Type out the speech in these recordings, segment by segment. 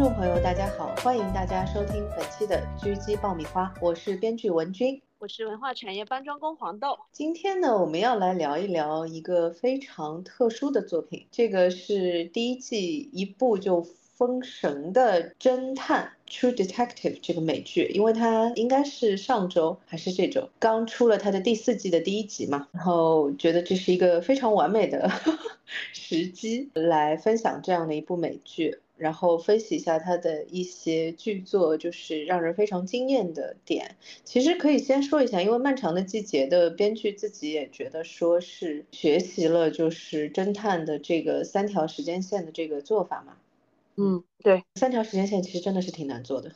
位听众朋友，大家好，欢迎大家收听本期的狙击爆米花，我是编剧文君，我是文化产业搬砖工黄豆。今天呢，我们要来聊一聊一个非常特殊的作品，这个是第一季一部就封神的侦探《True Detective》这个美剧，因为它应该是上周还是这周刚出了它的第四季的第一集嘛，然后觉得这是一个非常完美的 时机来分享这样的一部美剧。然后分析一下他的一些剧作，就是让人非常惊艳的点。其实可以先说一下，因为《漫长的季节》的编剧自己也觉得说是学习了就是侦探的这个三条时间线的这个做法嘛。嗯，对，三条时间线其实真的是挺难做的。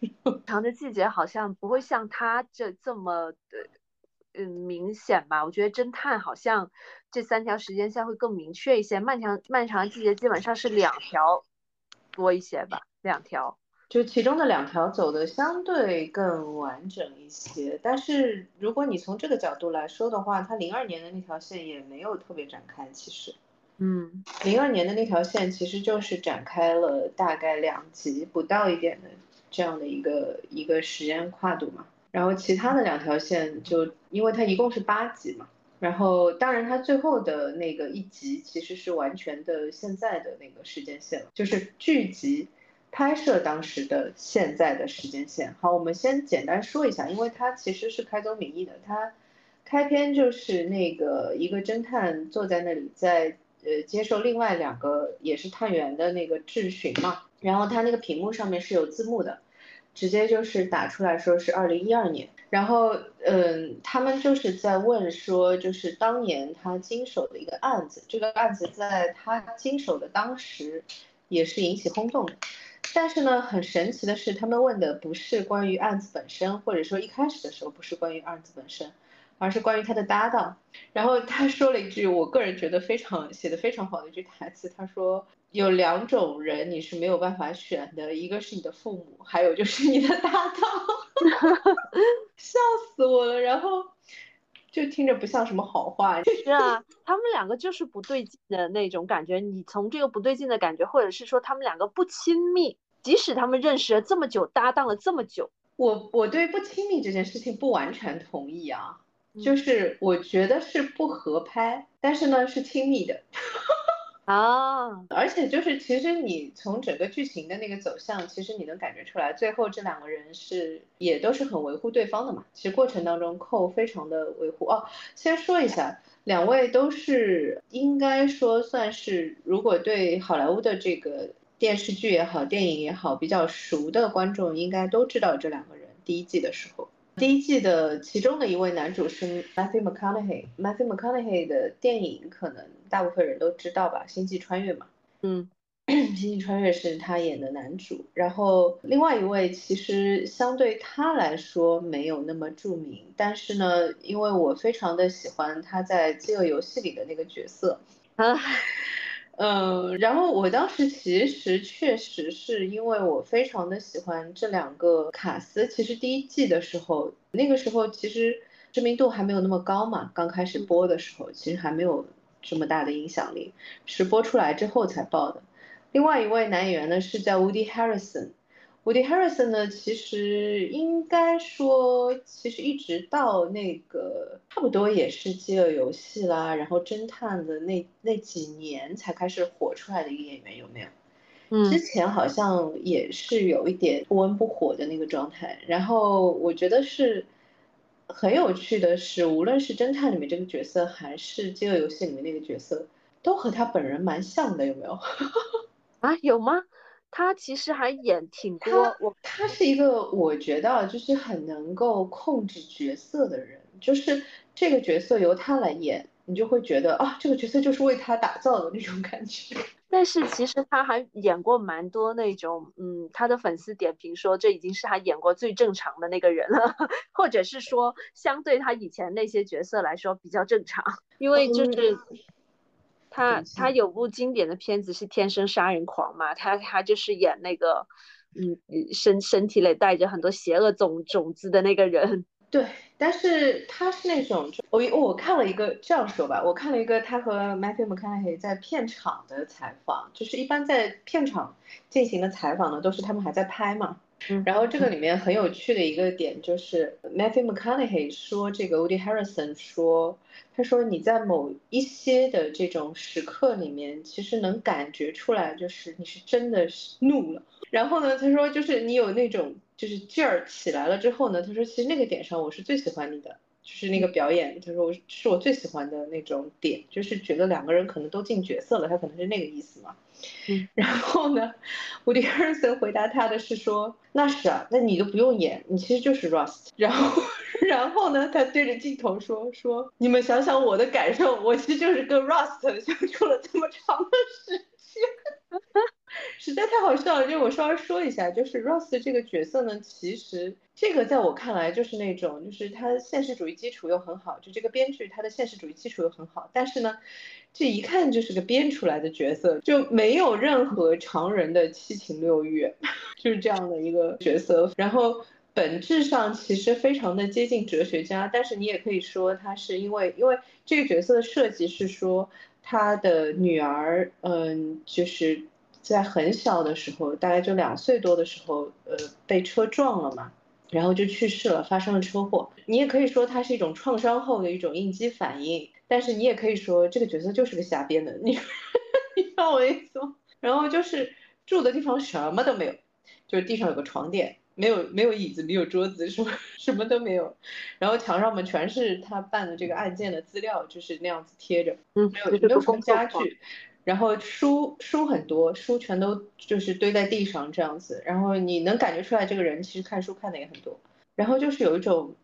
《长的季节》好像不会像他这这么的，嗯，明显吧？我觉得侦探好像这三条时间线会更明确一些。漫长漫长的季节基本上是两条。多一些吧，两条，就其中的两条走的相对更完整一些。但是如果你从这个角度来说的话，它零二年的那条线也没有特别展开，其实，嗯，零二年的那条线其实就是展开了大概两集不到一点的这样的一个一个时间跨度嘛。然后其他的两条线就因为它一共是八集嘛。然后，当然，它最后的那个一集其实是完全的现在的那个时间线了，就是剧集拍摄当时的现在的时间线。好，我们先简单说一下，因为它其实是开宗明义的，它开篇就是那个一个侦探坐在那里，在呃接受另外两个也是探员的那个质询嘛，然后他那个屏幕上面是有字幕的，直接就是打出来说是二零一二年。然后，嗯，他们就是在问说，就是当年他经手的一个案子，这个案子在他经手的当时也是引起轰动的。但是呢，很神奇的是，他们问的不是关于案子本身，或者说一开始的时候不是关于案子本身，而是关于他的搭档。然后他说了一句，我个人觉得非常写的非常好的一句台词，他说。有两种人你是没有办法选的，一个是你的父母，还有就是你的搭档，笑死我了。然后就听着不像什么好话。是啊，他们两个就是不对劲的那种感觉。你从这个不对劲的感觉，或者是说他们两个不亲密，即使他们认识了这么久，搭档了这么久，我我对不亲密这件事情不完全同意啊。就是我觉得是不合拍，但是呢是亲密的。啊，而且就是其实你从整个剧情的那个走向，其实你能感觉出来，最后这两个人是也都是很维护对方的嘛。其实过程当中寇非常的维护哦。先说一下，两位都是应该说算是，如果对好莱坞的这个电视剧也好，电影也好比较熟的观众，应该都知道这两个人。第一季的时候。第一季的其中的一位男主是 Matthew McConaughey。Matthew McConaughey 的电影可能大部分人都知道吧，《星际穿越》嘛。嗯，《星际穿越》是他演的男主。然后另外一位其实相对他来说没有那么著名，但是呢，因为我非常的喜欢他在《饥饿游戏》里的那个角色。啊。嗯，然后我当时其实确实是因为我非常的喜欢这两个卡斯。其实第一季的时候，那个时候其实知名度还没有那么高嘛，刚开始播的时候其实还没有这么大的影响力，是播出来之后才爆的。另外一位男演员呢是叫 Woody Harrison。Woody Harrison 呢，其实应该说，其实一直到那个差不多也是饥饿游戏啦，然后侦探的那那几年才开始火出来的一个演员，有没有？嗯，之前好像也是有一点不温不火的那个状态。然后我觉得是很有趣的是，无论是侦探里面这个角色，还是饥饿游戏里面那个角色，都和他本人蛮像的，有没有？啊，有吗？他其实还演挺多，我他是一个我觉得就是很能够控制角色的人，就是这个角色由他来演，你就会觉得啊，这个角色就是为他打造的那种感觉。但是其实他还演过蛮多那种，嗯，他的粉丝点评说这已经是他演过最正常的那个人了，或者是说相对他以前那些角色来说比较正常，因为就是。他他有部经典的片子是《天生杀人狂》嘛，他他就是演那个，嗯，身身体里带着很多邪恶种种子的那个人。对，但是他是那种，我我看了一个这样说吧，我看了一个他和 Matthew McConaughey 在片场的采访，就是一般在片场进行的采访呢，都是他们还在拍嘛。然后这个里面很有趣的一个点就是 Matthew McConaughey 说这个 Woody Harrison 说，他说你在某一些的这种时刻里面，其实能感觉出来，就是你是真的是怒了。然后呢，他说就是你有那种就是劲儿起来了之后呢，他说其实那个点上我是最喜欢你的。就是那个表演，他说我是我最喜欢的那种点，就是觉得两个人可能都进角色了，他可能是那个意思嘛。嗯，然后呢，伍迪·艾尔森回答他的是说，那是啊，那你都不用演，你其实就是 Rust。然后，然后呢，他对着镜头说说，你们想想我的感受，我其实就是跟 Rust 相处了这么长的时间。实在太好笑了，就我稍微说一下，就是 Ross 这个角色呢，其实这个在我看来就是那种，就是他现实主义基础又很好，就这个编剧他的现实主义基础又很好，但是呢，这一看就是个编出来的角色，就没有任何常人的七情六欲，就是这样的一个角色。然后本质上其实非常的接近哲学家，但是你也可以说他是因为，因为这个角色的设计是说他的女儿，嗯，就是。在很小的时候，大概就两岁多的时候，呃，被车撞了嘛，然后就去世了，发生了车祸。你也可以说它是一种创伤后的一种应激反应，但是你也可以说这个角色就是个瞎编的，你 你知道我意思吗？然后就是住的地方什么都没有，就是地上有个床垫，没有没有椅子，没有桌子，什么 什么都没有，然后墙上面全是他办的这个案件的资料，就是那样子贴着，嗯，没有没有什么家具。然后书书很多，书全都就是堆在地上这样子，然后你能感觉出来这个人其实看书看的也很多，然后就是有一种。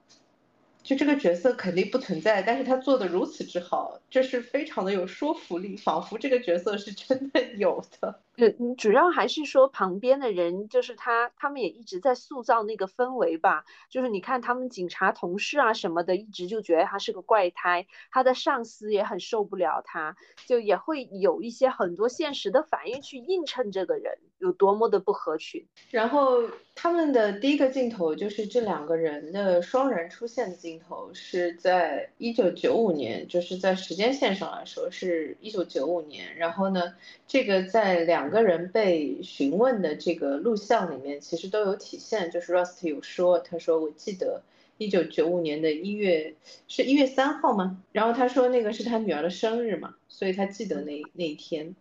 就这个角色肯定不存在，但是他做的如此之好，就是非常的有说服力，仿佛这个角色是真的有的。嗯，主要还是说旁边的人，就是他，他们也一直在塑造那个氛围吧。就是你看他们警察同事啊什么的，一直就觉得他是个怪胎，他的上司也很受不了他，就也会有一些很多现实的反应去映衬这个人有多么的不合群。然后他们的第一个镜头就是这两个人的双人出现的镜。镜头是在一九九五年，就是在时间线上来说是一九九五年。然后呢，这个在两个人被询问的这个录像里面，其实都有体现。就是 Rust 有说，他说我记得一九九五年的一月是一月三号吗？然后他说那个是他女儿的生日嘛，所以他记得那那一天。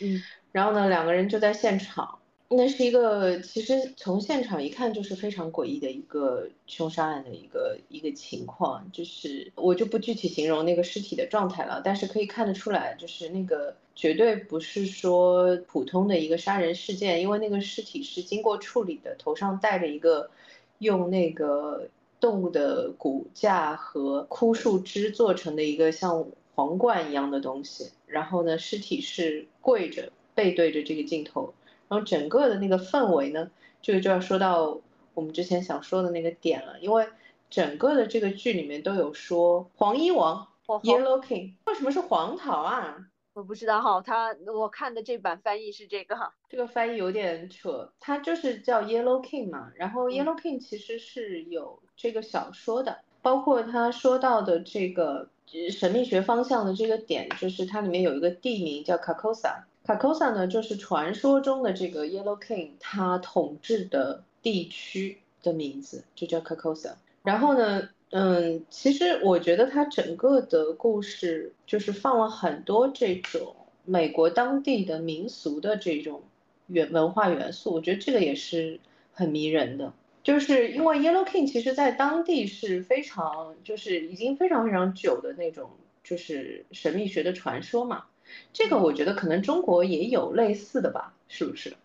嗯，然后呢，两个人就在现场。那是一个，其实从现场一看就是非常诡异的一个凶杀案的一个一个情况，就是我就不具体形容那个尸体的状态了，但是可以看得出来，就是那个绝对不是说普通的一个杀人事件，因为那个尸体是经过处理的，头上戴着一个用那个动物的骨架和枯树枝做成的一个像皇冠一样的东西，然后呢，尸体是跪着背对着这个镜头。然后整个的那个氛围呢，这个就要说到我们之前想说的那个点了，因为整个的这个剧里面都有说黄衣王，Yellow King，为什么是黄桃啊？我不知道哈，他我看的这版翻译是这个哈，这个翻译有点扯，他就是叫 Yellow King 嘛，然后 Yellow King 其实是有这个小说的，包括他说到的这个神秘学方向的这个点，就是它里面有一个地名叫 Carcosa。卡 c o s a 呢，就是传说中的这个 Yellow King，他统治的地区的名字就叫卡 c o s a 然后呢，嗯，其实我觉得它整个的故事就是放了很多这种美国当地的民俗的这种元文化元素，我觉得这个也是很迷人的。就是因为 Yellow King 其实在当地是非常，就是已经非常非常久的那种，就是神秘学的传说嘛。这个我觉得可能中国也有类似的吧，是不是？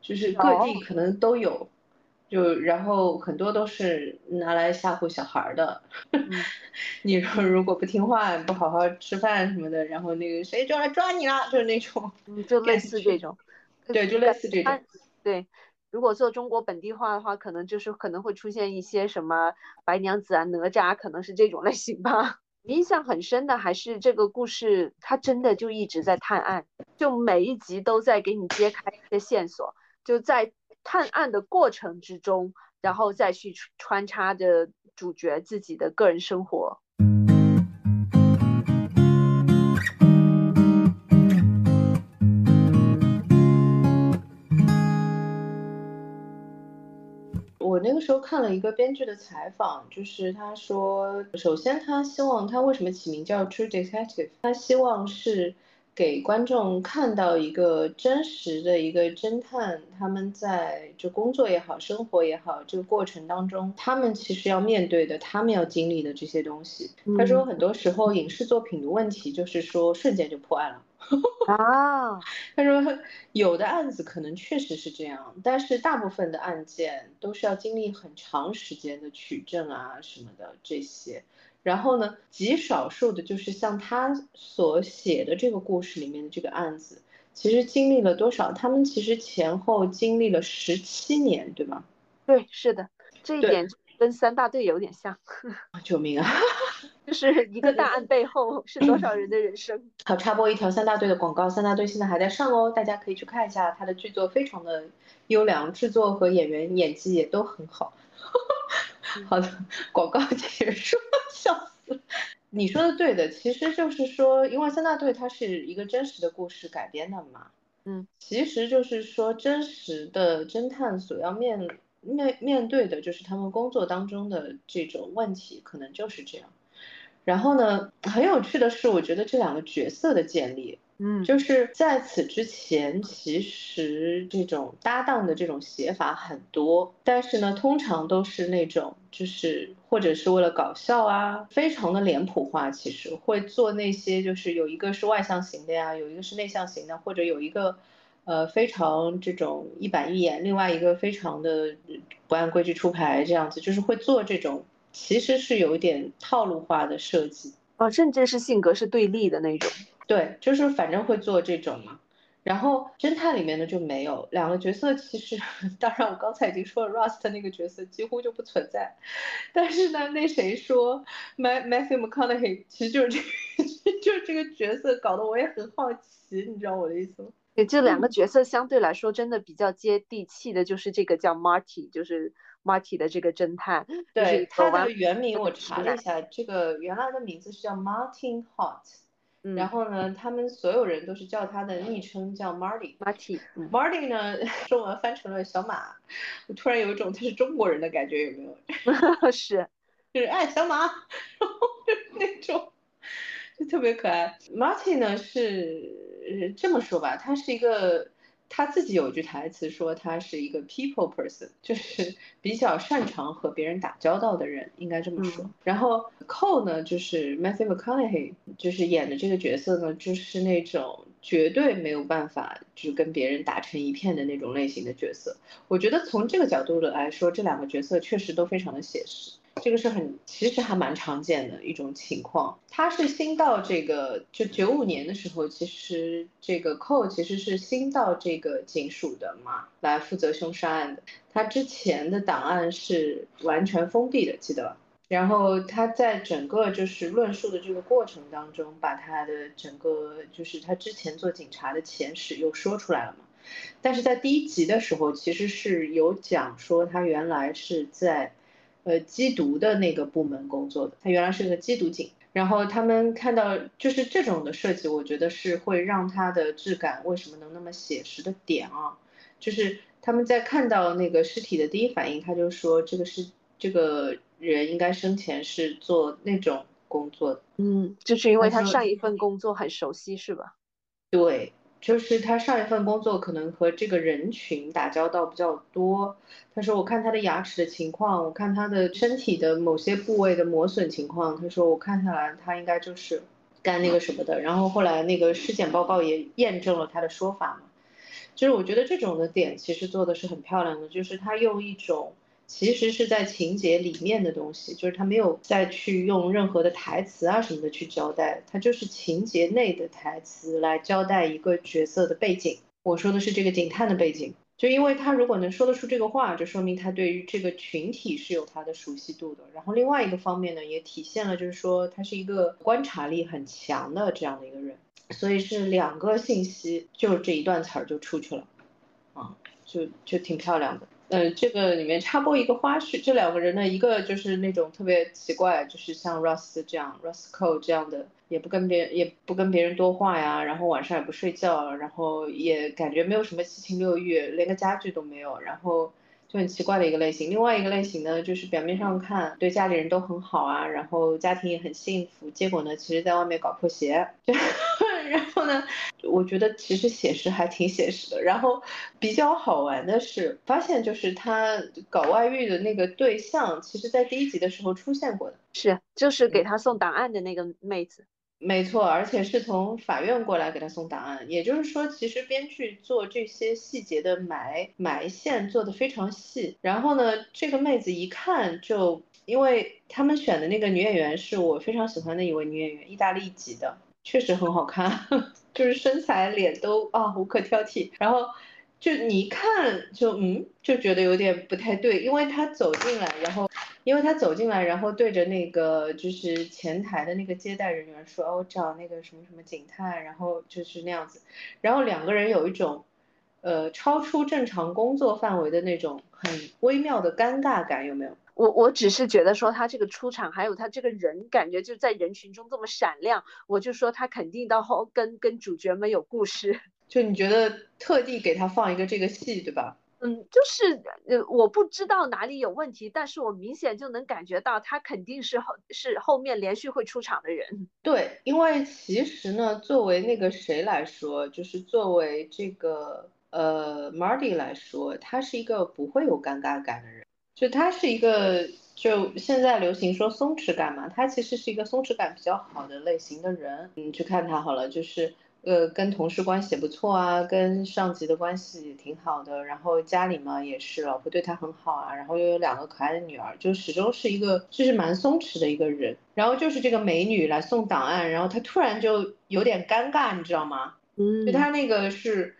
就是各地可能都有，就然后很多都是拿来吓唬小孩的。你说如果不听话，不好好吃饭什么的，然后那个谁就来抓你了，就是那种，就类似这种。对，就类似这种。对，如果做中国本地化的话，可能就是可能会出现一些什么白娘子啊、哪吒，可能是这种类型吧。印象很深的还是这个故事，它真的就一直在探案，就每一集都在给你揭开一些线索，就在探案的过程之中，然后再去穿插着主角自己的个人生活。我那个时候看了一个编剧的采访，就是他说，首先他希望他为什么起名叫 True Detective，他希望是。给观众看到一个真实的一个侦探，他们在就工作也好，生活也好，这个过程当中，他们其实要面对的，他们要经历的这些东西。他说，很多时候影视作品的问题就是说瞬间就破案了。啊，他说有的案子可能确实是这样，但是大部分的案件都是要经历很长时间的取证啊什么的这些。然后呢，极少数的就是像他所写的这个故事里面的这个案子，其实经历了多少？他们其实前后经历了十七年，对吗？对，是的，这一点跟三大队有点像。救命啊！就是一个大案背后是多少人的人生？好，插播一条三大队的广告，三大队现在还在上哦，大家可以去看一下，他的剧作非常的优良，制作和演员演技也都很好。好的，广告结束，笑死。你说的对的，其实就是说，因为三大队它是一个真实的故事改编的嘛，嗯，其实就是说，真实的侦探所要面面面对的就是他们工作当中的这种问题，可能就是这样。然后呢，很有趣的是，我觉得这两个角色的建立。嗯，就是在此之前，其实这种搭档的这种写法很多，但是呢，通常都是那种就是或者是为了搞笑啊，非常的脸谱化，其实会做那些就是有一个是外向型的呀，有一个是内向型的，或者有一个呃非常这种一板一眼，另外一个非常的不按规矩出牌这样子，就是会做这种其实是有一点套路化的设计哦，甚至是性格是对立的那种。对，就是反正会做这种嘛，然后侦探里面呢就没有两个角色，其实 当然我刚才已经说了，Rust 那个角色几乎就不存在，但是呢，那谁说 Matthew McConaughey 其实就是这个，就是这个角色搞得我也很好奇，你知道我的意思吗？对，这两个 角色相对来说真的比较接地气的，就是这个叫 Marty，就是 Marty 的这个侦探，对，他的原名我查了一下，这个原来的名字是叫 Martin Hot。然后呢，他们所有人都是叫他的昵称叫 Marty。Marty。Marty 呢，中文翻成了小马。我突然有一种他是中国人的感觉，有没有？是，就是哎小马，然后就是那种，就特别可爱。Marty 呢是这么说吧，他是一个。他自己有句台词说他是一个 people person，就是比较擅长和别人打交道的人，应该这么说。然后 Cole 呢，就是 Matthew McConaughey，就是演的这个角色呢，就是那种绝对没有办法就跟别人打成一片的那种类型的角色。我觉得从这个角度的来说，这两个角色确实都非常的写实。这个是很，其实还蛮常见的一种情况。他是新到这个，就九五年的时候，其实这个 c o 其实是新到这个警署的嘛，来负责凶杀案的。他之前的档案是完全封闭的，记得吧。然后他在整个就是论述的这个过程当中，把他的整个就是他之前做警察的前史又说出来了嘛。但是在第一集的时候，其实是有讲说他原来是在。呃，缉毒的那个部门工作的，他原来是个缉毒警，然后他们看到就是这种的设计，我觉得是会让他的质感为什么能那么写实的点啊，就是他们在看到那个尸体的第一反应，他就说这个是这个人应该生前是做那种工作的，嗯，就是因为他上一份工作很熟悉是吧？对。就是他上一份工作可能和这个人群打交道比较多。他说：“我看他的牙齿的情况，我看他的身体的某些部位的磨损情况。”他说：“我看下来，他应该就是干那个什么的。”然后后来那个尸检报告也验证了他的说法嘛。就是我觉得这种的点其实做的是很漂亮的，就是他用一种。其实是在情节里面的东西，就是他没有再去用任何的台词啊什么的去交代，他就是情节内的台词来交代一个角色的背景。我说的是这个警探的背景，就因为他如果能说得出这个话，就说明他对于这个群体是有他的熟悉度的。然后另外一个方面呢，也体现了就是说他是一个观察力很强的这样的一个人，所以是两个信息，就是这一段词儿就出去了，啊，就就挺漂亮的。呃，这个里面插播一个花絮，这两个人呢，一个就是那种特别奇怪，就是像 Russ 这样，Russco 这样的，也不跟别人也不跟别人多话呀，然后晚上也不睡觉，然后也感觉没有什么七情六欲，连个家具都没有，然后。就很奇怪的一个类型，另外一个类型呢，就是表面上看对家里人都很好啊，然后家庭也很幸福，结果呢，其实在外面搞破鞋。然后呢，我觉得其实写实还挺写实的。然后比较好玩的是，发现就是他搞外遇的那个对象，其实在第一集的时候出现过的，是就是给他送档案的那个妹子。没错，而且是从法院过来给他送档案，也就是说，其实编剧做这些细节的埋埋线做的非常细。然后呢，这个妹子一看就，因为他们选的那个女演员是我非常喜欢的一位女演员，意大利籍的，确实很好看，就是身材脸都啊无可挑剔。然后就你一看就嗯就觉得有点不太对，因为他走进来，然后。因为他走进来，然后对着那个就是前台的那个接待人员说：“哦，我找那个什么什么警探。”然后就是那样子，然后两个人有一种，呃，超出正常工作范围的那种很微妙的尴尬感，有没有？我我只是觉得说他这个出场，还有他这个人，感觉就在人群中这么闪亮，我就说他肯定到后跟跟主角们有故事。就你觉得特地给他放一个这个戏，对吧？嗯，就是呃，我不知道哪里有问题，但是我明显就能感觉到他肯定是后是后面连续会出场的人。对，因为其实呢，作为那个谁来说，就是作为这个呃 Marty 来说，他是一个不会有尴尬感的人，就他是一个就现在流行说松弛感嘛，他其实是一个松弛感比较好的类型的人。你去看他好了，就是。呃，跟同事关系也不错啊，跟上级的关系也挺好的，然后家里嘛也是，老婆对他很好啊，然后又有两个可爱的女儿，就始终是一个就是蛮松弛的一个人。然后就是这个美女来送档案，然后他突然就有点尴尬，你知道吗？嗯，就他那个是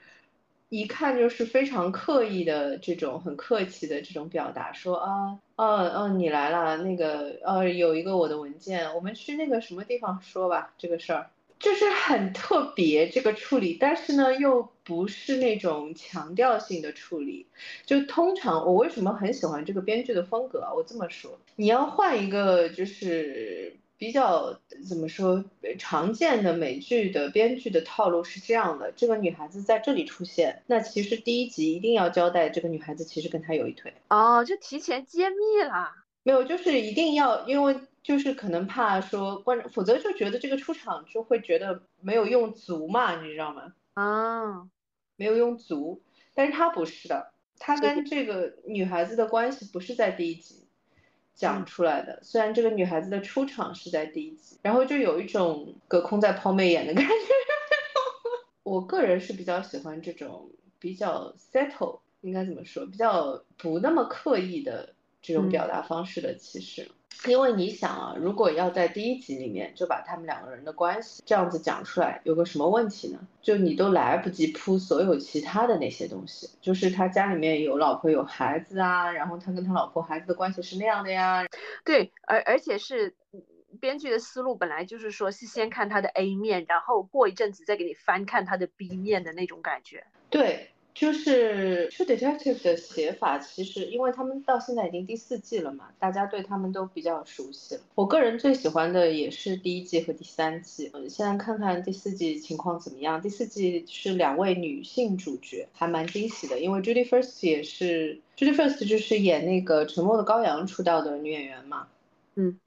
一看就是非常刻意的这种很客气的这种表达，说啊，哦哦你来了，那个呃有一个我的文件，我们去那个什么地方说吧这个事儿。就是很特别这个处理，但是呢又不是那种强调性的处理。就通常我为什么很喜欢这个编剧的风格？我这么说，你要换一个就是比较怎么说常见的美剧的编剧的套路是这样的：这个女孩子在这里出现，那其实第一集一定要交代这个女孩子其实跟他有一腿。哦，就提前揭秘了。没有，就是一定要因为。就是可能怕说观众，否则就觉得这个出场就会觉得没有用足嘛，你知道吗？啊，没有用足，但是他不是的，他跟这个女孩子的关系不是在第一集讲出来的，虽然这个女孩子的出场是在第一集，然后就有一种隔空在抛媚眼的感觉。我个人是比较喜欢这种比较 settle，应该怎么说，比较不那么刻意的这种表达方式的，其实。因为你想啊，如果要在第一集里面就把他们两个人的关系这样子讲出来，有个什么问题呢？就你都来不及铺所有其他的那些东西，就是他家里面有老婆有孩子啊，然后他跟他老婆孩子的关系是那样的呀。对，而而且是编剧的思路本来就是说是先看他的 A 面，然后过一阵子再给你翻看他的 B 面的那种感觉。对。就是 True Detective 的写法，其实因为他们到现在已经第四季了嘛，大家对他们都比较熟悉了。我个人最喜欢的也是第一季和第三季。嗯，现在看看第四季情况怎么样？第四季是两位女性主角，还蛮惊喜的。因为 Judy First 也是 Judy First 就是演那个《沉默的羔羊》出道的女演员嘛。嗯，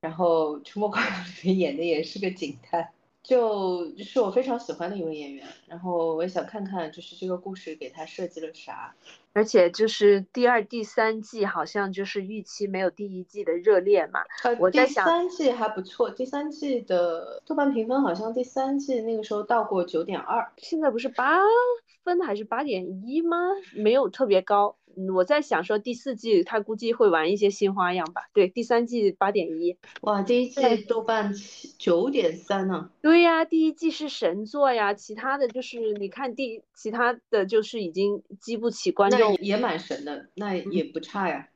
然后《沉默羔羊》里面演的也是个警探。就是我非常喜欢的一位演员，然后我也想看看，就是这个故事给他设计了啥。而且就是第二、第三季好像就是预期没有第一季的热烈嘛。呃，我在想，第三季还不错，第三季的豆瓣评分好像第三季那个时候到过九点二，现在不是八分还是八点一吗？没有特别高。我在想说第四季他估计会玩一些新花样吧。对，第三季八点一，哇，第一季豆瓣九点三呢。对呀，第一季是神作呀，其他的就是你看第其他的就是已经激不起观众。也蛮神的，那也不差呀。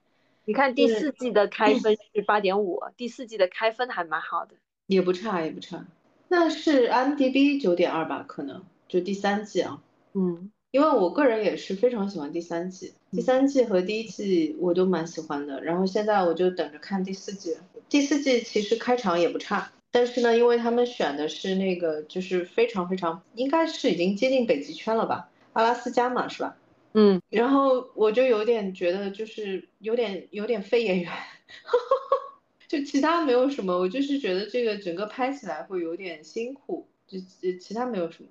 你看第四季的开分是八点五，第四季的开分还蛮好的。也不差，也不差。那是 M D B 九点二吧？可能就第三季啊。嗯。因为我个人也是非常喜欢第三季，第三季和第一季我都蛮喜欢的。然后现在我就等着看第四季。第四季其实开场也不差，但是呢，因为他们选的是那个就是非常非常应该是已经接近北极圈了吧，阿拉斯加嘛，是吧？嗯。然后我就有点觉得就是有点有点非演员，就其他没有什么，我就是觉得这个整个拍起来会有点辛苦，就其他没有什么。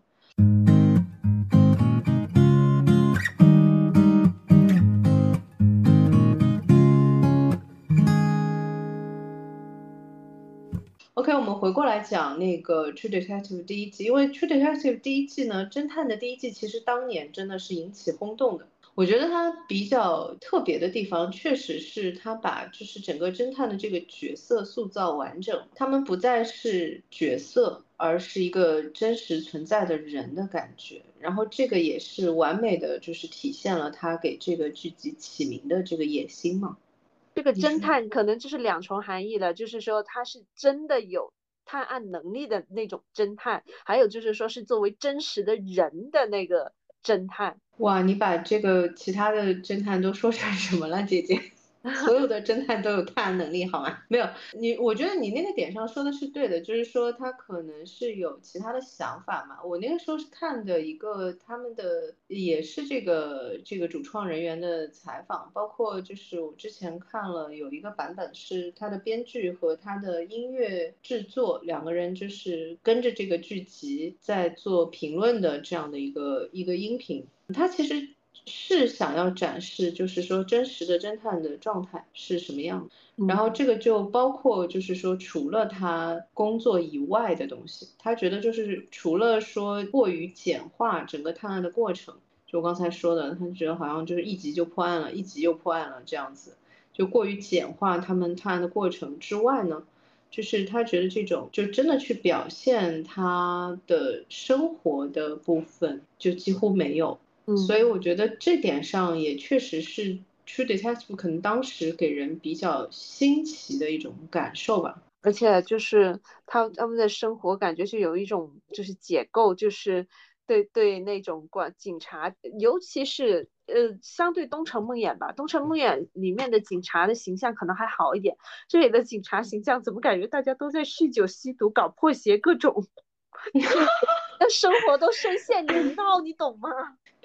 我们回过来讲那个《True Detective》第一季，因为《True Detective》第一季呢，侦探的第一季其实当年真的是引起轰动的。我觉得它比较特别的地方，确实是它把就是整个侦探的这个角色塑造完整，他们不再是角色，而是一个真实存在的人的感觉。然后这个也是完美的，就是体现了他给这个剧集起名的这个野心嘛。这个侦探可能就是两重含义了，就是说他是真的有探案能力的那种侦探，还有就是说是作为真实的人的那个侦探。哇，你把这个其他的侦探都说成什么了，姐姐？所有的侦探都有探案能力，好吗？没有你，我觉得你那个点上说的是对的，就是说他可能是有其他的想法嘛。我那个时候是看的一个他们的，也是这个这个主创人员的采访，包括就是我之前看了有一个版本是他的编剧和他的音乐制作两个人就是跟着这个剧集在做评论的这样的一个一个音频，他其实。是想要展示，就是说真实的侦探的状态是什么样，然后这个就包括就是说除了他工作以外的东西，他觉得就是除了说过于简化整个探案的过程，就我刚才说的，他觉得好像就是一集就破案了，一集又破案了这样子，就过于简化他们探案的过程之外呢，就是他觉得这种就真的去表现他的生活的部分就几乎没有。所以我觉得这点上也确实是 True Detective 可能当时给人比较新奇的一种感受吧。而且就是他他们的生活感觉是有一种就是解构，就是对对那种管警察，尤其是呃相对东城梦魇吧，东城梦魇里面的警察的形象可能还好一点，这里的警察形象怎么感觉大家都在酗酒吸毒搞破鞋各种 那生活都深陷泥淖，你懂吗？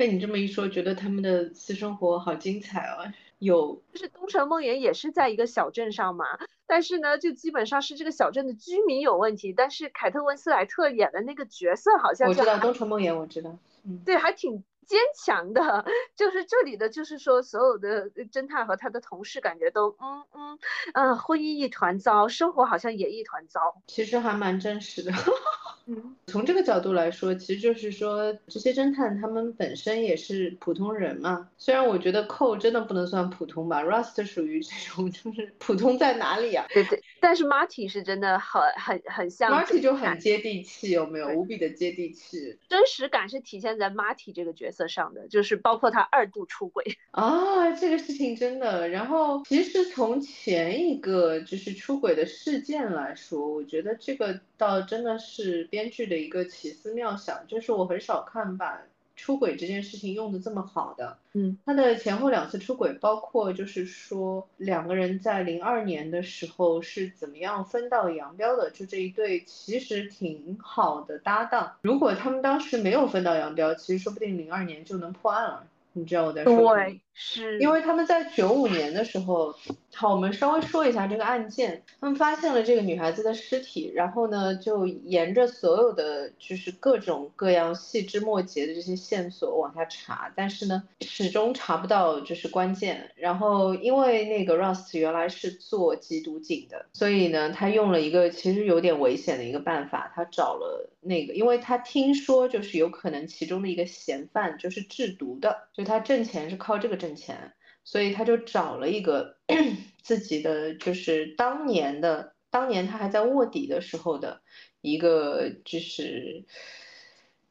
被你这么一说，觉得他们的私生活好精彩哦。有，就是东城梦魇也是在一个小镇上嘛，但是呢，就基本上是这个小镇的居民有问题，但是凯特温斯莱特演的那个角色好像我知道东城梦魇，我知道，嗯，对，还挺。坚强的，就是这里的，就是说所有的侦探和他的同事感觉都，嗯嗯嗯，婚姻一团糟，生活好像也一团糟，其实还蛮真实的。嗯，从这个角度来说，其实就是说这些侦探他们本身也是普通人嘛。虽然我觉得寇真的不能算普通吧，Rust 属于这种就是普通在哪里啊？对对，但是 Marty 是真的很很很像，Marty 就很接地气，有没有？无比的接地气，真实感是体现在 Marty 这个角色。上的就是包括他二度出轨 啊，这个事情真的。然后其实从前一个就是出轨的事件来说，我觉得这个倒真的是编剧的一个奇思妙想，就是我很少看把。出轨这件事情用的这么好的，嗯，他的前后两次出轨，包括就是说两个人在零二年的时候是怎么样分道扬镳的，就这一对其实挺好的搭档，如果他们当时没有分道扬镳，其实说不定零二年就能破案了。你知道我在说什么？对，是因为他们在九五年的时候，好，我们稍微说一下这个案件。他们发现了这个女孩子的尸体，然后呢，就沿着所有的就是各种各样细枝末节的这些线索往下查，但是呢，始终查不到就是关键。然后因为那个 Rust 原来是做缉毒警的，所以呢，他用了一个其实有点危险的一个办法，他找了那个，因为他听说就是有可能其中的一个嫌犯就是制毒的。就他挣钱是靠这个挣钱，所以他就找了一个 自己的，就是当年的，当年他还在卧底的时候的一个，就是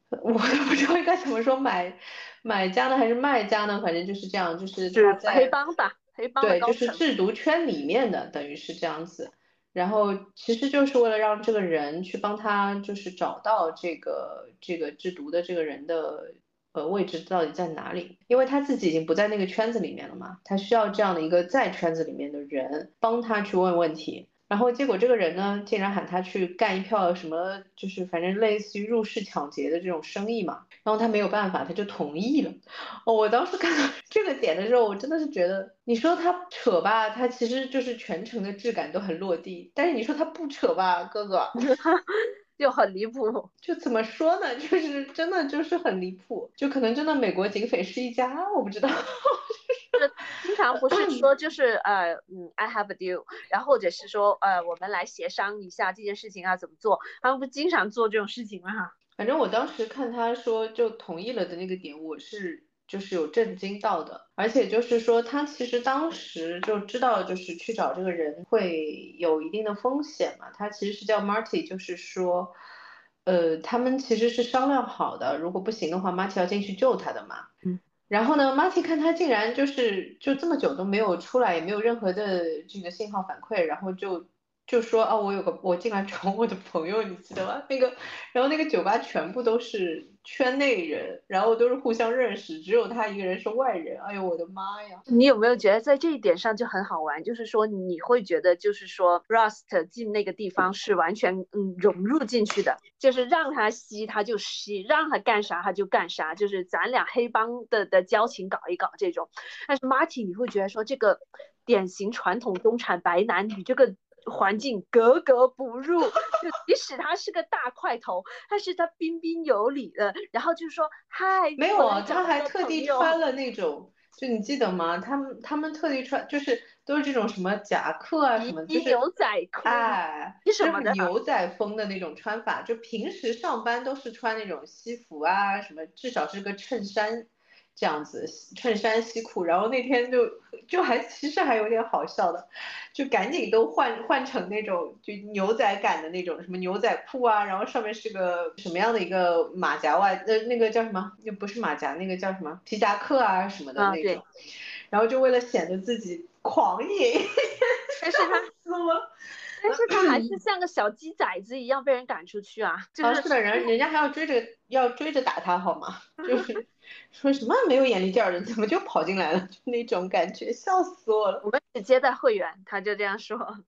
我都不知道应该怎么说，买买家呢还是卖家呢？反正就是这样，就是他在黑帮吧，黑帮对，就是制毒圈里面的，等于是这样子。然后其实就是为了让这个人去帮他，就是找到这个这个制毒的这个人的。呃位置到底在哪里，因为他自己已经不在那个圈子里面了嘛，他需要这样的一个在圈子里面的人帮他去问问题。然后结果这个人呢，竟然喊他去干一票什么，就是反正类似于入室抢劫的这种生意嘛。然后他没有办法，他就同意了。哦，我当时看到 这个点的时候，我真的是觉得，你说他扯吧，他其实就是全程的质感都很落地。但是你说他不扯吧，哥哥，就很离谱。就怎么说呢？就是真的就是很离谱。就可能真的美国警匪是一家，我不知道。就 是经常不是说就是呃嗯，I have a deal，然后或者是说呃，我们来协商一下这件事情要怎么做，他们不经常做这种事情吗？反正我当时看他说就同意了的那个点，我是就是有震惊到的，而且就是说他其实当时就知道就是去找这个人会有一定的风险嘛，他其实是叫 Marty，就是说呃他们其实是商量好的，如果不行的话，Marty 要进去救他的嘛。嗯。然后呢，Marty 看他竟然就是就这么久都没有出来，也没有任何的这个信号反馈，然后就就说啊，我有个我进来找我的朋友，你记得吗？那个，然后那个酒吧全部都是。圈内人，然后都是互相认识，只有他一个人是外人。哎呦，我的妈呀！你有没有觉得在这一点上就很好玩？就是说你会觉得，就是说 Rust 进那个地方是完全嗯融入进去的，就是让他吸他就吸，让他干啥他就干啥，就是咱俩黑帮的的交情搞一搞这种。但是 Marty 你会觉得说这个典型传统中产白男女这个。环境格格不入，就即使他是个大块头，但是他彬彬有礼的，然后就是说嗨，没有啊，他还特地穿了那种，就你记得吗？他们他们特地穿，就是都是这种什么夹克啊什么，就是牛仔裤，哎，什么的牛仔风的那种穿法，就平时上班都是穿那种西服啊什么，至少是个衬衫。这样子衬衫西裤，然后那天就就还其实还有点好笑的，就赶紧都换换成那种就牛仔感的那种什么牛仔裤啊，然后上面是个什么样的一个马甲外呃那个叫什么？又不是马甲，那个叫什么？皮夹克啊什么的那种，然后就为了显得自己狂野，但是他 但是他还是像个小鸡崽子一样被人赶出去啊！是的，人 人家还要追着要追着打他好吗？就是说什么没有眼力劲儿的，怎么就跑进来了？就那种感觉，笑死我了。我们只接待会员，他就这样说。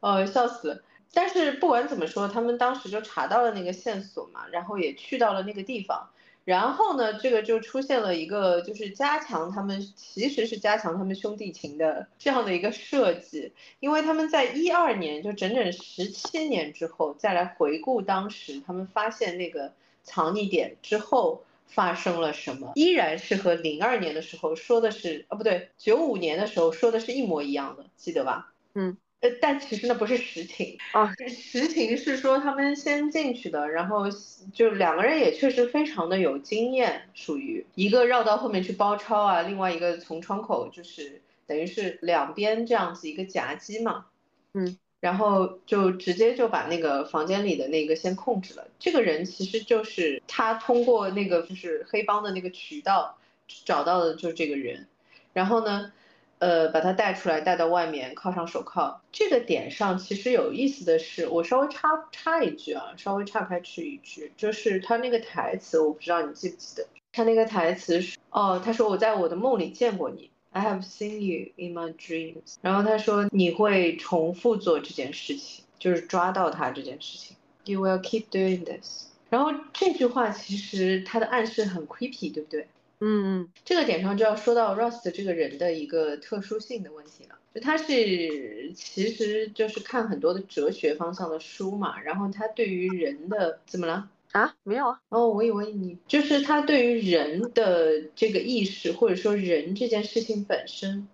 哦，笑死！但是不管怎么说，他们当时就查到了那个线索嘛，然后也去到了那个地方。然后呢，这个就出现了一个，就是加强他们，其实是加强他们兄弟情的这样的一个设计，因为他们在一二年，就整整十七年之后再来回顾当时他们发现那个藏匿点之后发生了什么，依然是和零二年的时候说的是，啊不对，九五年的时候说的是一模一样的，记得吧？嗯。呃，但其实那不是实情啊，实情是说他们先进去的，然后就两个人也确实非常的有经验，属于一个绕到后面去包抄啊，另外一个从窗口就是等于是两边这样子一个夹击嘛，嗯，然后就直接就把那个房间里的那个先控制了。这个人其实就是他通过那个就是黑帮的那个渠道找到的，就是这个人，然后呢。呃，把他带出来，带到外面，铐上手铐。这个点上其实有意思的是，我稍微插插一句啊，稍微岔开去一句，就是他那个台词，我不知道你记不记得，他那个台词是，哦，他说我在我的梦里见过你，I have seen you in my dreams。然后他说你会重复做这件事情，就是抓到他这件事情，You will keep doing this。然后这句话其实他的暗示很 creepy，对不对？嗯嗯，这个点上就要说到 Rust 这个人的一个特殊性的问题了。就他是其实就是看很多的哲学方向的书嘛，然后他对于人的怎么了啊？没有啊。哦，我以为你就是他对于人的这个意识或者说人这件事情本身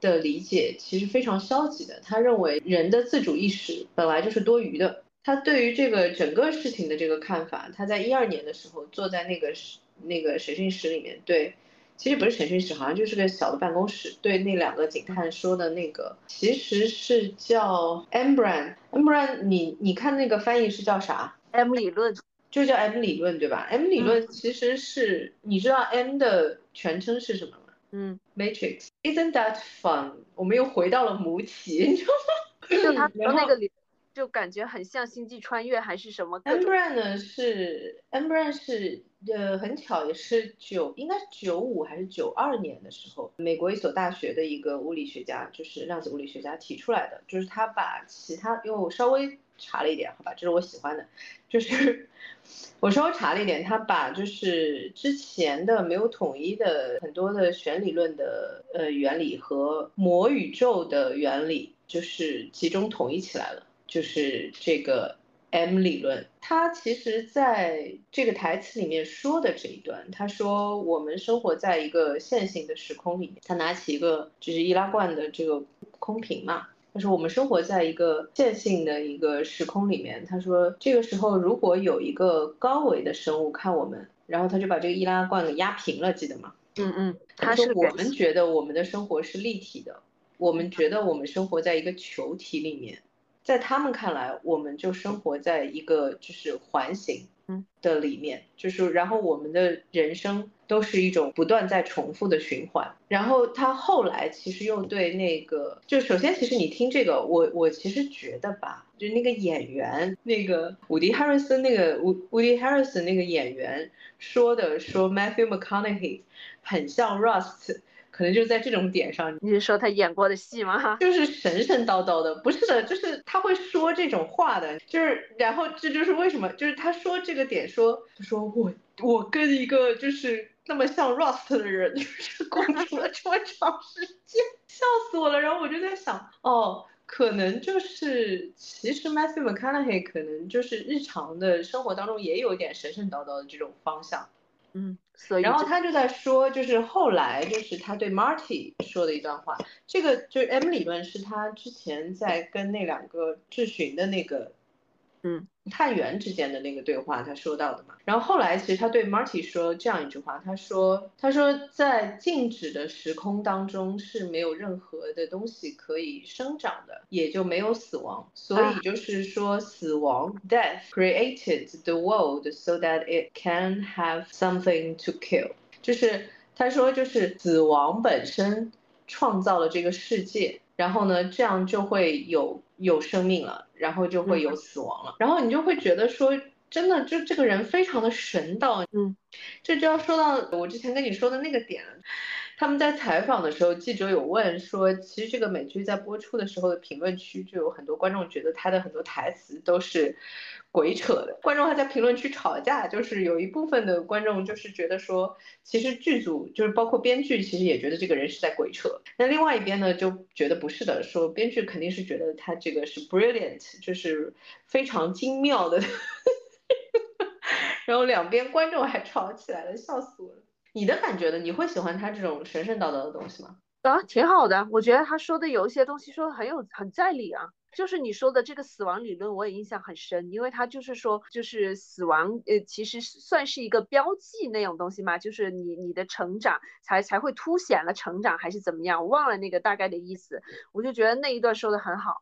的理解其实非常消极的。他认为人的自主意识本来就是多余的。他对于这个整个事情的这个看法，他在一二年的时候坐在那个那个审讯室里面，对，其实不是审讯室，好像就是个小的办公室。对那两个警探说的那个，其实是叫 M Brand，M Brand，你你看那个翻译是叫啥？M 理论，就叫 M 理论，对吧？M 理论其实是，你知道 M 的全称是什么吗？嗯，Matrix，Isn't that fun？我们又回到了母体，你知道吗？就他说那个理就感觉很像星际穿越还是什么。M Brand 呢是 M Brand 是呃很巧也是九应该是九五还是九二年的时候，美国一所大学的一个物理学家就是量子物理学家提出来的，就是他把其他因为我稍微查了一点，好吧，这是我喜欢的，就是 我稍微查了一点，他把就是之前的没有统一的很多的弦理论的呃原理和魔宇宙的原理，就是集中统一起来了。就是这个 M 理论，他其实在这个台词里面说的这一段，他说我们生活在一个线性的时空里面。他拿起一个就是易拉罐的这个空瓶嘛，他说我们生活在一个线性的一个时空里面。他说这个时候如果有一个高维的生物看我们，然后他就把这个易拉罐给压平了，记得吗？嗯嗯，他说我们觉得我们的生活是立体的，我们觉得我们生活在一个球体里面。在他们看来，我们就生活在一个就是环形的里面，就是然后我们的人生都是一种不断在重复的循环。然后他后来其实又对那个，就首先其实你听这个，我我其实觉得吧，就那个演员那个伍迪·哈瑞森那个伍伍迪·哈瑞森那个演员说的，说 Matthew McConaughey 很像 Rust。可能就在这种点上，你是说他演过的戏吗？就是神神叨叨的，不是的，就是他会说这种话的，就是然后这就是为什么，就是他说这个点说，他说我我跟一个就是那么像 Rust 的人，就是共 处了这么长时间，笑死我了。然后我就在想，哦，可能就是其实 Matthew McConaughey 可能就是日常的生活当中也有点神神叨叨的这种方向。嗯，所以然后他就在说，就是后来就是他对 Marty 说的一段话，这个就是 M 理论是他之前在跟那两个质询的那个。嗯，探员之间的那个对话，他说到的嘛。然后后来，其实他对 Marty 说这样一句话，他说：“他说在静止的时空当中是没有任何的东西可以生长的，也就没有死亡。所以就是说，死亡 （death） created the world so that it can have something to kill。就是他说，就是死亡本身创造了这个世界。”然后呢，这样就会有有生命了，然后就会有死亡了，然后你就会觉得说，真的就这个人非常的神道，嗯，这就要说到我之前跟你说的那个点，他们在采访的时候，记者有问说，其实这个美剧在播出的时候的评论区就有很多观众觉得他的很多台词都是。鬼扯的观众还在评论区吵架，就是有一部分的观众就是觉得说，其实剧组就是包括编剧，其实也觉得这个人是在鬼扯。那另外一边呢，就觉得不是的，说编剧肯定是觉得他这个是 brilliant，就是非常精妙的。然后两边观众还吵起来了，笑死我了。你的感觉呢？你会喜欢他这种神神叨叨的东西吗？啊，挺好的，我觉得他说的有一些东西说的很有很在理啊。就是你说的这个死亡理论，我也印象很深，因为他就是说，就是死亡，呃，其实算是一个标记那种东西嘛，就是你你的成长才才会凸显了成长还是怎么样，我忘了那个大概的意思，我就觉得那一段说的很好。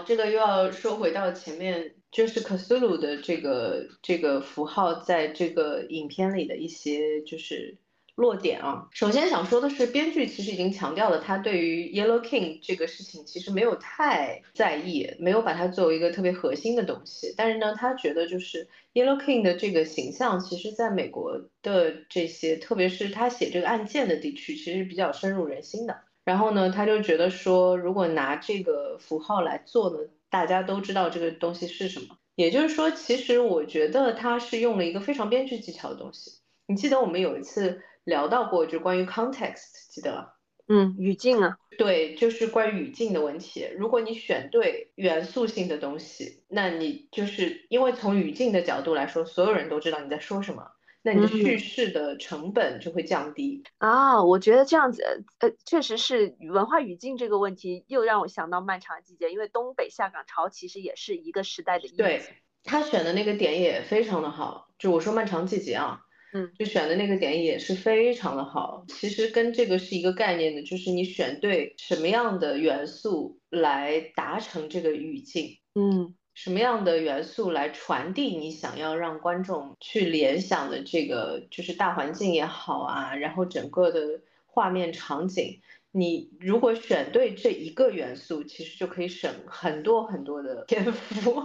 这个又要说回到前面。就是克苏鲁的这个这个符号，在这个影片里的一些就是落点啊。首先想说的是，编剧其实已经强调了，他对于 Yellow King 这个事情其实没有太在意，没有把它作为一个特别核心的东西。但是呢，他觉得就是 Yellow King 的这个形象，其实在美国的这些，特别是他写这个案件的地区，其实比较深入人心的。然后呢，他就觉得说，如果拿这个符号来做呢。大家都知道这个东西是什么，也就是说，其实我觉得他是用了一个非常编剧技巧的东西。你记得我们有一次聊到过，就关于 context，记得吗？嗯，语境啊，对，就是关于语境的问题。如果你选对元素性的东西，那你就是因为从语境的角度来说，所有人都知道你在说什么。那你的叙事的成本就会降低啊！我觉得这样子，呃，确实是文化语境这个问题，又让我想到漫长季节，因为东北下岗潮其实也是一个时代的。对他选的那个点也非常的好，就我说漫长季节啊，嗯，就选的那个点也是非常的好。其实跟这个是一个概念的，就是你选对什么样的元素来达成这个语境，嗯。什么样的元素来传递你想要让观众去联想的这个，就是大环境也好啊，然后整个的画面场景，你如果选对这一个元素，其实就可以省很多很多的篇幅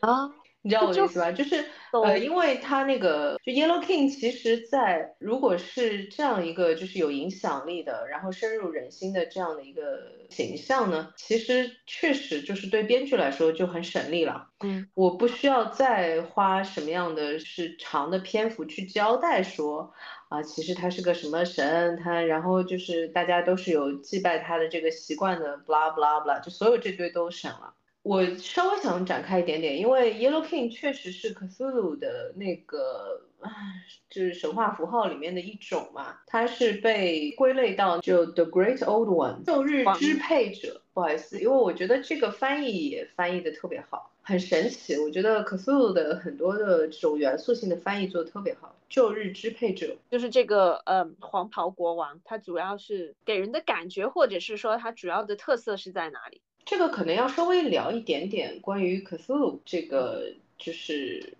啊。你知道我的意思吧？就是呃，因为他那个就 Yellow King，其实，在如果是这样一个就是有影响力的，然后深入人心的这样的一个形象呢，其实确实就是对编剧来说就很省力了。嗯，我不需要再花什么样的是长的篇幅去交代说啊，其实他是个什么神，他然后就是大家都是有祭拜他的这个习惯的，blah blah blah，就所有这堆都省了。我稍微想展开一点点，因为 Yellow King 确实是 Cthulhu 的那个，就是神话符号里面的一种嘛，它是被归类到就 The Great Old One 旧日支配者。不好意思，因为我觉得这个翻译也翻译的特别好，很神奇。我觉得 Cthulhu 的很多的这种元素性的翻译做的特别好。旧日支配者就是这个呃黄袍国王，他主要是给人的感觉，或者是说他主要的特色是在哪里？这个可能要稍微聊一点点关于克苏鲁这个，就是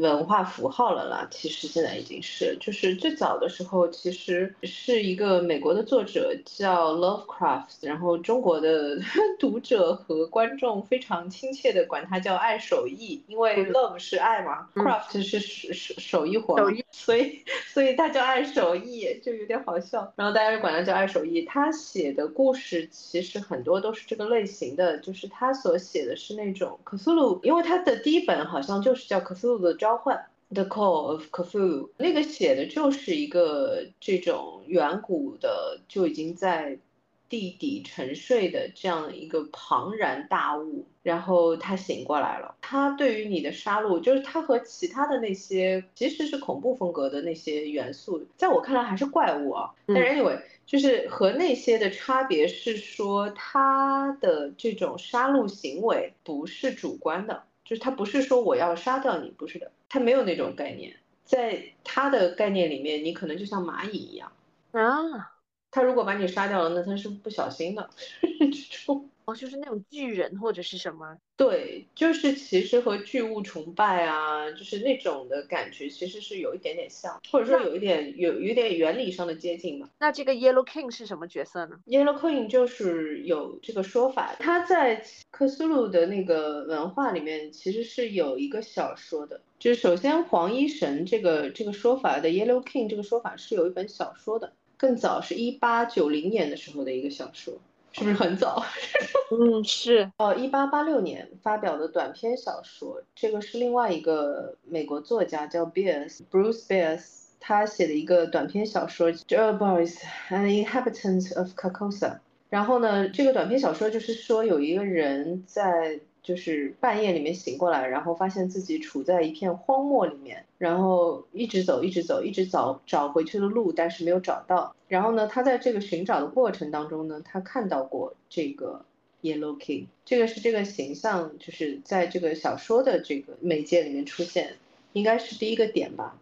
文化符号了啦。其实现在已经是，就是最早的时候，其实是一个美国的作者叫 Lovecraft，然后中国的 读者和观众非常亲切的管他叫爱手艺，因为 Love 是爱嘛，Craft 是手手手艺活，所以所以他叫爱手艺，就有点好笑。然后大家就管他叫爱手艺。他写的故事其实很多都是这个类型的，就是他所写的是那种克苏鲁，因为他的第一本好像就是叫克苏鲁的召唤，The Call of Cthulhu，那个写的就是一个这种远古的就已经在。地底沉睡的这样一个庞然大物，然后他醒过来了。他对于你的杀戮，就是他和其他的那些其实是恐怖风格的那些元素，在我看来还是怪物啊。但 anyway，就是和那些的差别是说，他的这种杀戮行为不是主观的，就是他不是说我要杀掉你，不是的，他没有那种概念。在他的概念里面，你可能就像蚂蚁一样啊。他如果把你杀掉了，那他是不小心的。这 种哦，就是那种巨人或者是什么？对，就是其实和巨物崇拜啊，就是那种的感觉，其实是有一点点像，或者说有一点有有点原理上的接近嘛。那这个 Yellow King 是什么角色呢？Yellow King 就是有这个说法，他在克苏鲁的那个文化里面其实是有一个小说的，就是首先黄衣神这个这个说法的 Yellow King 这个说法是有一本小说的。更早是一八九零年的时候的一个小说，是不是很早？嗯，是。哦，一八八六年发表的短篇小说，这个是另外一个美国作家叫 Beers，Bruce Beers，他写的一个短篇小说 Joe《Boys and Inhabitants of Carcosa》。然后呢，这个短篇小说就是说有一个人在。就是半夜里面醒过来，然后发现自己处在一片荒漠里面，然后一直走，一直走，一直找找回去的路，但是没有找到。然后呢，他在这个寻找的过程当中呢，他看到过这个 Yellow King，这个是这个形象，就是在这个小说的这个媒介里面出现，应该是第一个点吧。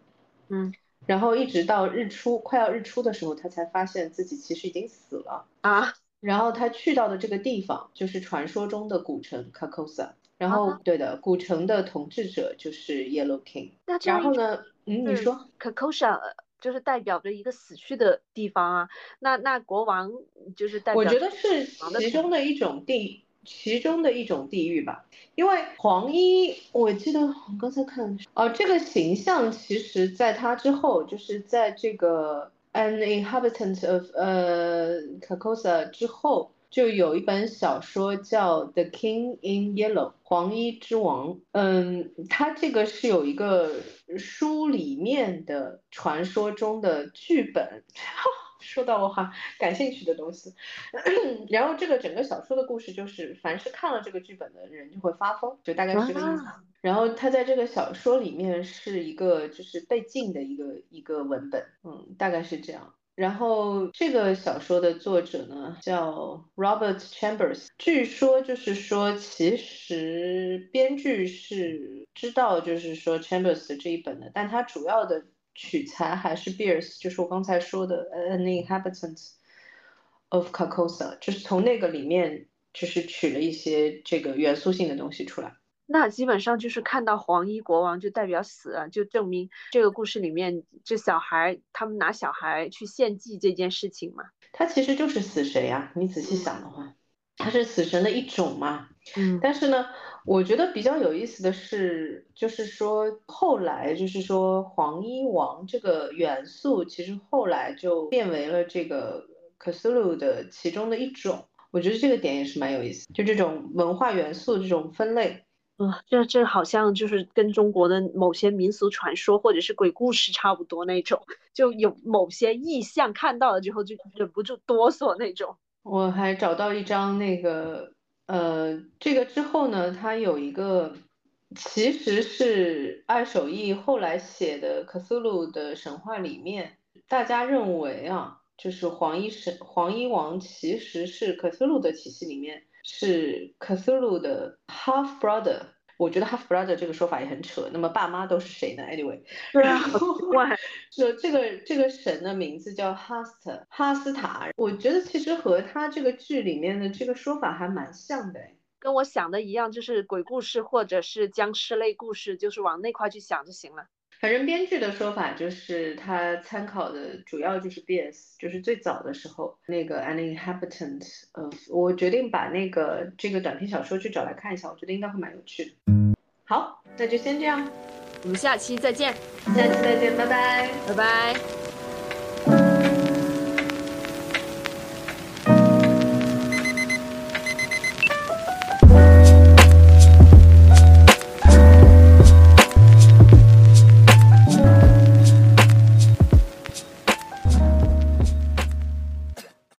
嗯，然后一直到日出快要日出的时候，他才发现自己其实已经死了啊。然后他去到的这个地方就是传说中的古城 Carcosa，然后对的，古城的统治者就是 Yellow King。那然后呢？嗯，你说 Carcosa 就是代表着一个死去的地方啊。那那国王就是代表？我觉得是其中的一种地，其中的一种地域吧。因为黄衣，我记得我刚才看哦，这个形象其实在他之后，就是在这个。An inhabitant of 呃 Carcosa 之后，就有一本小说叫 The King in Yellow 黄衣之王。嗯，它这个是有一个书里面的传说中的剧本。说到我很感兴趣的东西，然后这个整个小说的故事就是，凡是看了这个剧本的人就会发疯，就大概是这个意思。然后他在这个小说里面是一个就是被禁的一个一个文本，嗯，大概是这样。然后这个小说的作者呢叫 Robert Chambers，据说就是说其实编剧是知道就是说 Chambers 的这一本的，但他主要的。取材还是 Beers，就是我刚才说的 An Inhabitant of Carcosa，就是从那个里面就是取了一些这个元素性的东西出来。那基本上就是看到黄衣国王就代表死了，就证明这个故事里面这小孩他们拿小孩去献祭这件事情嘛。他其实就是死神呀，你仔细想的话，他是死神的一种嘛。嗯，但是呢，我觉得比较有意思的是，就是说后来就是说黄衣王这个元素，其实后来就变为了这个克苏鲁的其中的一种。我觉得这个点也是蛮有意思，就这种文化元素这种分类。嗯，这这好像就是跟中国的某些民俗传说或者是鬼故事差不多那种，就有某些意象看到了之后就忍不住哆嗦那种。我还找到一张那个，呃，这个之后呢，它有一个，其实是二手艺后来写的克苏鲁的神话里面，大家认为啊，就是黄衣神黄衣王其实是克苏鲁的体系里面。是卡苏鲁的 half brother，我觉得 half brother 这个说法也很扯。那么爸妈都是谁呢？Anyway，对啊。就这个这个神的名字叫哈斯特哈斯塔，我觉得其实和他这个剧里面的这个说法还蛮像的，跟我想的一样，就是鬼故事或者是僵尸类故事，就是往那块去想就行了。反正编剧的说法就是他参考的主要就是 B.S，就是最早的时候那个 An Inhabitant。呃，我决定把那个这个短篇小说去找来看一下，我觉得应该会蛮有趣的。好，那就先这样，我们下期再见。下期再见，拜拜，拜拜。